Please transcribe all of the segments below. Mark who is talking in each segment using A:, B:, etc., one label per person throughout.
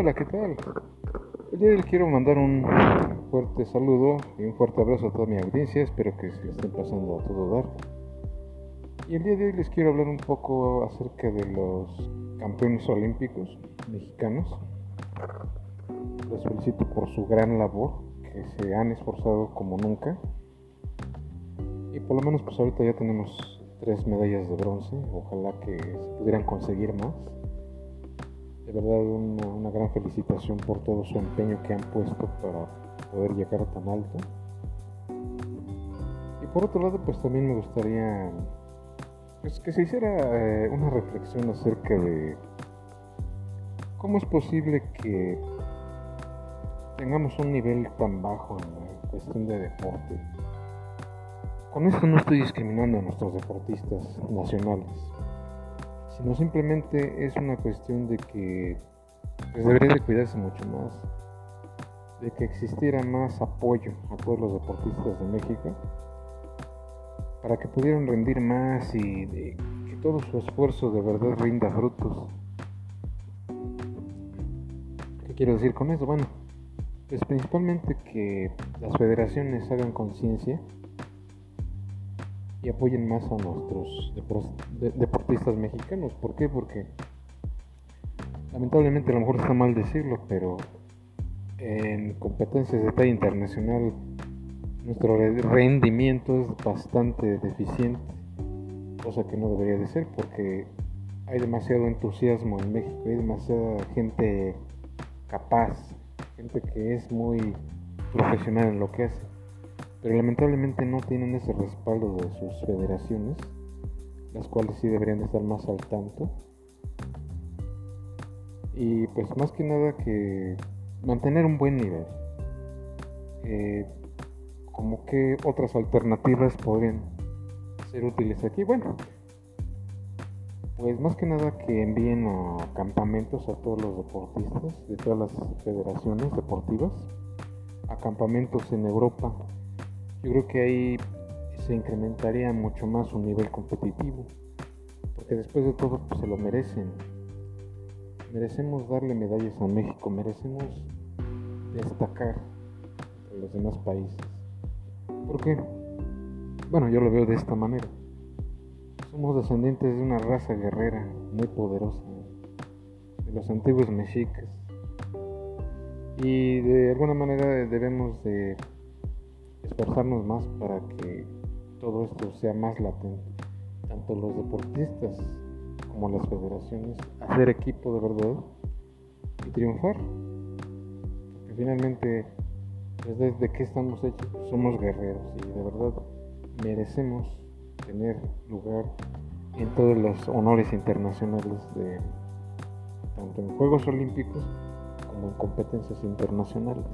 A: Hola, ¿qué tal? El día de hoy quiero mandar un fuerte saludo y un fuerte abrazo a toda mi audiencia. Espero que se estén pasando a todo dar. Y el día de hoy les quiero hablar un poco acerca de los campeones olímpicos mexicanos. Les felicito por su gran labor, que se han esforzado como nunca. Y por lo menos pues ahorita ya tenemos tres medallas de bronce. Ojalá que se pudieran conseguir más. De verdad una, gran felicitación por todo su empeño que han puesto para poder llegar tan alto. Y por otro lado, pues también me gustaría pues, que se hiciera eh, una reflexión acerca de cómo es posible que tengamos un nivel tan bajo en la cuestión de deporte. Con esto no estoy discriminando a nuestros deportistas nacionales sino simplemente es una cuestión de que pues, debería de cuidarse mucho más, de que existiera más apoyo a todos los deportistas de México para que pudieran rendir más y de que todo su esfuerzo de verdad rinda frutos. ¿Qué quiero decir con eso? Bueno, pues principalmente que las federaciones hagan conciencia y apoyen más a nuestros deportistas mexicanos. ¿Por qué? Porque lamentablemente a lo mejor está mal decirlo, pero en competencias de talla internacional nuestro rendimiento es bastante deficiente, cosa que no debería de ser porque hay demasiado entusiasmo en México, hay demasiada gente capaz, gente que es muy profesional en lo que hace pero lamentablemente no tienen ese respaldo de sus federaciones, las cuales sí deberían estar más al tanto. Y pues más que nada que mantener un buen nivel. Eh, como que otras alternativas podrían ser útiles aquí. Bueno, pues más que nada que envíen a campamentos a todos los deportistas de todas las federaciones deportivas, a campamentos en Europa yo creo que ahí se incrementaría mucho más su nivel competitivo, porque después de todo pues, se lo merecen. Merecemos darle medallas a México, merecemos destacar a los demás países. ¿Por qué? Bueno, yo lo veo de esta manera. Somos descendientes de una raza guerrera muy poderosa, de los antiguos mexicas. Y de alguna manera debemos de esforzarnos más para que todo esto sea más latente. Tanto los deportistas como las federaciones, hacer equipo de verdad y triunfar. Porque finalmente, desde pues, que estamos hechos, somos guerreros y de verdad merecemos tener lugar en todos los honores internacionales de tanto en Juegos Olímpicos como en competencias internacionales.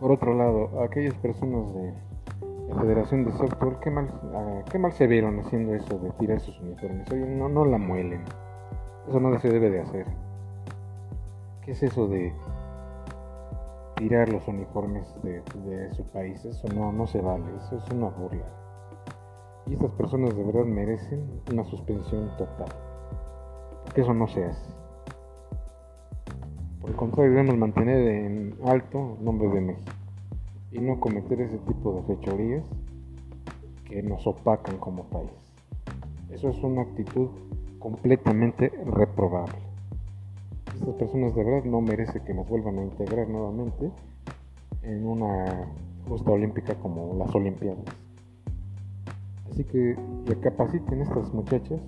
A: Por otro lado, aquellas personas de la Federación de Softball, qué mal, qué mal se vieron haciendo eso de tirar sus uniformes. Oye, no, no la muelen. Eso no se debe de hacer. ¿Qué es eso de tirar los uniformes de, su país? Eso no, no se vale. Eso es una burla. Y estas personas de verdad merecen una suspensión total. Porque eso no se hace. El contrario, debemos mantener en alto el nombre de México y no cometer ese tipo de fechorías que nos opacan como país. Eso es una actitud completamente reprobable. Estas personas de verdad no merecen que nos vuelvan a integrar nuevamente en una justa olímpica como las Olimpiadas. Así que recapaciten estas muchachas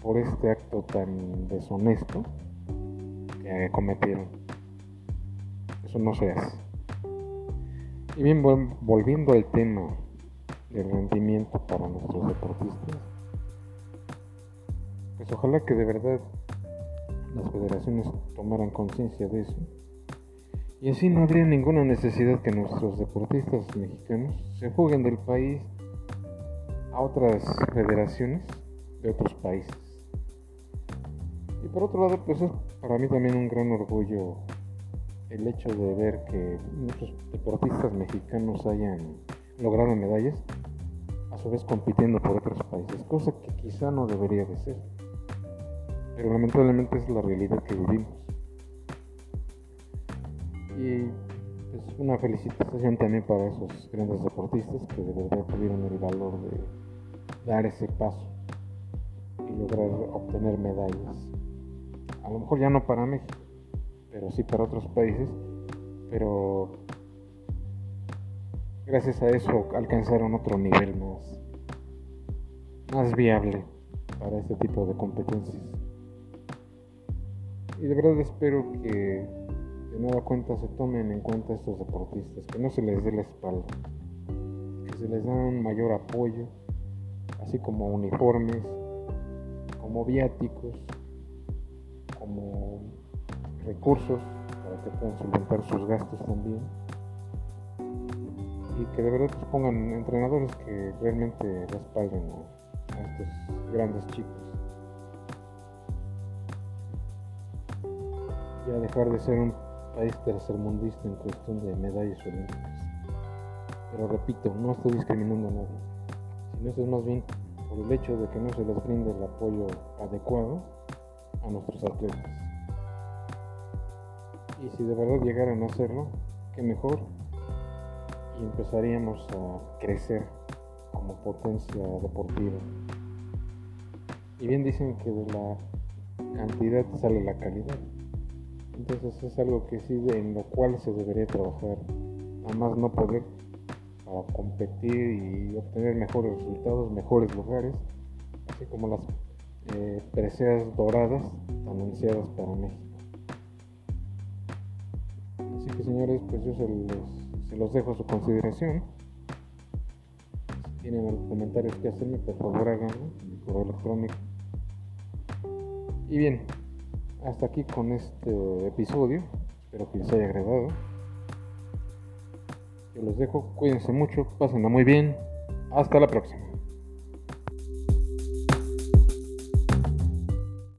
A: por este acto tan deshonesto cometieron. Eso no se hace. Y bien, volviendo al tema del rendimiento para nuestros deportistas, pues ojalá que de verdad las federaciones tomaran conciencia de eso. Y así no habría ninguna necesidad que nuestros deportistas mexicanos se juguen del país a otras federaciones de otros países. Y por otro lado, pues es para mí también un gran orgullo el hecho de ver que muchos deportistas mexicanos hayan logrado medallas, a su vez compitiendo por otros países, cosa que quizá no debería de ser. pero lamentablemente es la realidad que vivimos. Y es una felicitación también para esos grandes deportistas que de verdad tuvieron el valor de dar ese paso y lograr obtener medallas. A lo mejor ya no para México, pero sí para otros países, pero gracias a eso alcanzaron otro nivel más, más viable para este tipo de competencias. Y de verdad espero que de nueva cuenta se tomen en cuenta estos deportistas, que no se les dé la espalda, que se les da un mayor apoyo, así como uniformes, como viáticos, como recursos para que puedan solventar sus gastos también. Y que de verdad pues, pongan entrenadores que realmente respalden a estos grandes chicos. Ya dejar de ser un país tercermundista en cuestión de medallas olímpicas. Pero repito, no estoy discriminando a nadie, sino eso es más bien por el hecho de que no se les brinde el apoyo adecuado a nuestros atletas. Y si de verdad llegaran a hacerlo, qué mejor, y empezaríamos a crecer como potencia deportiva. Y bien dicen que de la cantidad sale la calidad. Entonces es algo que sí, en lo cual se debería trabajar, a más no poder, para competir y obtener mejores resultados, mejores lugares, así como las eh, preseas doradas anunciadas para México. Así que señores, pues yo se los, se los dejo a su consideración. Si tienen algún comentarios que hacerme, por favor háganlo, mi correo electrónico. Y bien, hasta aquí con este episodio. Espero que les haya agradado. Yo los dejo. Cuídense mucho. Pásenla muy bien. Hasta la próxima.